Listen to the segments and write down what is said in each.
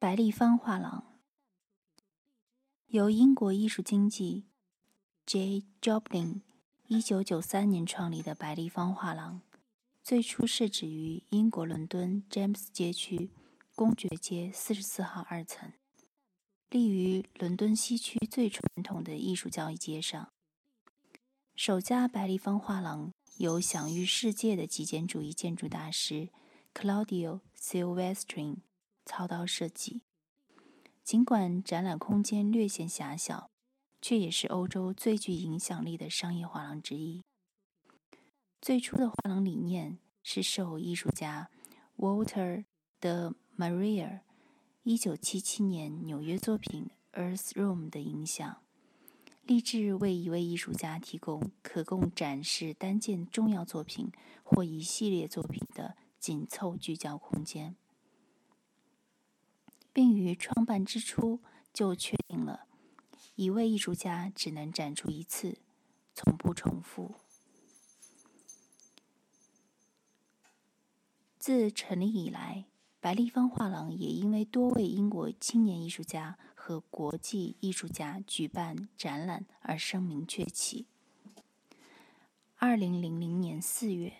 白立方画廊由英国艺术经济 J. Joplin 一九九三年创立的白立方画廊，最初设置于英国伦敦 James 街区公爵街四十四号二层，立于伦敦西区最传统的艺术交易街上。首家白立方画廊由享誉世界的极简主义建筑大师 Claudio Silvestrin 操刀设计。尽管展览空间略显狭小。却也是欧洲最具影响力的商业画廊之一。最初的画廊理念是受艺术家 Walter de Maria 1977年纽约作品《Earth Room》的影响，立志为一位艺术家提供可供展示单件重要作品或一系列作品的紧凑聚焦空间，并于创办之初就确定了。一位艺术家只能展出一次，从不重复。自成立以来，白立方画廊也因为多位英国青年艺术家和国际艺术家举办展览而声名鹊起。二零零零年四月，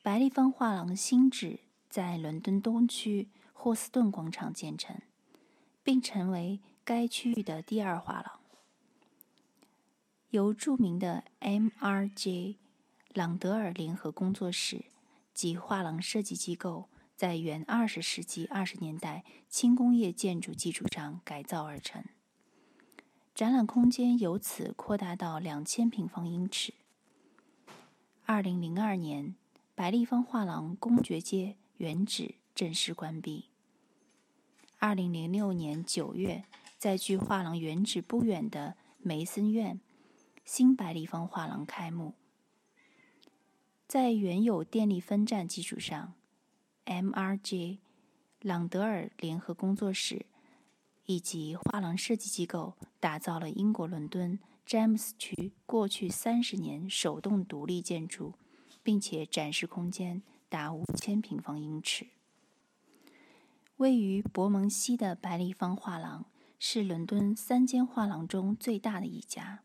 白立方画廊新址在伦敦东区霍斯顿广场建成，并成为该区域的第二画廊。由著名的 M.R.J. 朗德尔联合工作室及画廊设计机构在原二十世纪二十年代轻工业建筑基础上改造而成，展览空间由此扩大到两千平方英尺。二零零二年，白立方画廊公爵街原址正式关闭。二零零六年九月，在距画廊原址不远的梅森院。新白立方画廊开幕，在原有电力分站基础上，M.R.J. 朗德尔联合工作室以及画廊设计机构打造了英国伦敦詹姆斯区过去三十年手动独立建筑，并且展示空间达五千平方英尺。位于伯蒙西的白立方画廊是伦敦三间画廊中最大的一家。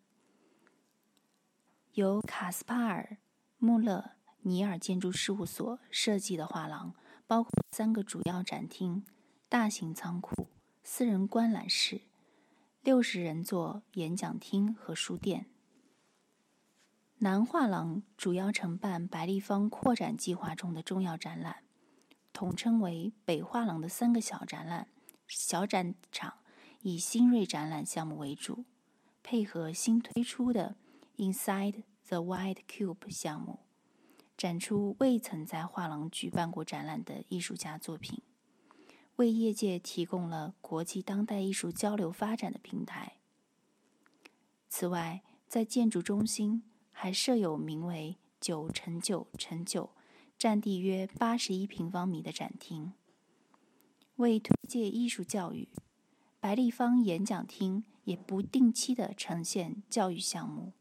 由卡斯帕尔·穆勒尼尔建筑事务所设计的画廊，包括三个主要展厅、大型仓库、私人观览室、六十人座演讲厅和书店。南画廊主要承办白立方扩展计划中的重要展览，统称为北画廊的三个小展览、小展场，以新锐展览项目为主，配合新推出的。Inside the White Cube 项目展出未曾在画廊举办过展览的艺术家作品，为业界提供了国际当代艺术交流发展的平台。此外，在建筑中心还设有名为“九乘九乘九”、占地约八十一平方米的展厅，为推介艺术教育。白立方演讲厅也不定期的呈现教育项目。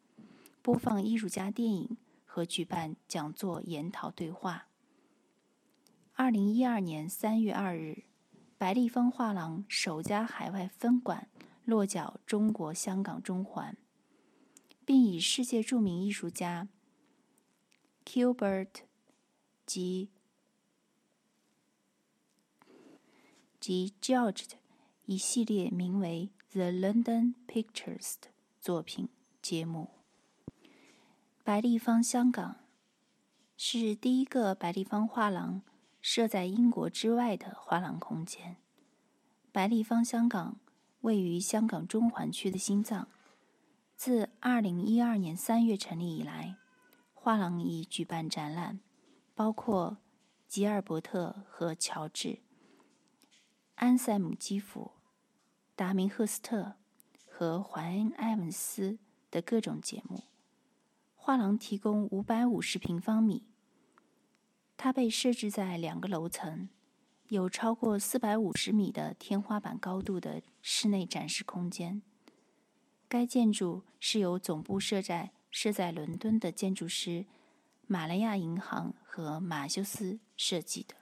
播放艺术家电影和举办讲座研讨对话。二零一二年三月二日，白立方画廊首家海外分馆落脚中国香港中环，并以世界著名艺术家 Gilbert 及及 George 的一系列名为《The London Pictures》的作品揭幕。白立方香港是第一个白立方画廊设在英国之外的画廊空间。白立方香港位于香港中环区的心脏。自2012年3月成立以来，画廊已举办展览，包括吉尔伯特和乔治、安塞姆基夫、达明赫斯特和怀恩埃文斯的各种节目。画廊提供五百五十平方米，它被设置在两个楼层，有超过四百五十米的天花板高度的室内展示空间。该建筑是由总部设在设在伦敦的建筑师马来亚银行和马修斯设计的。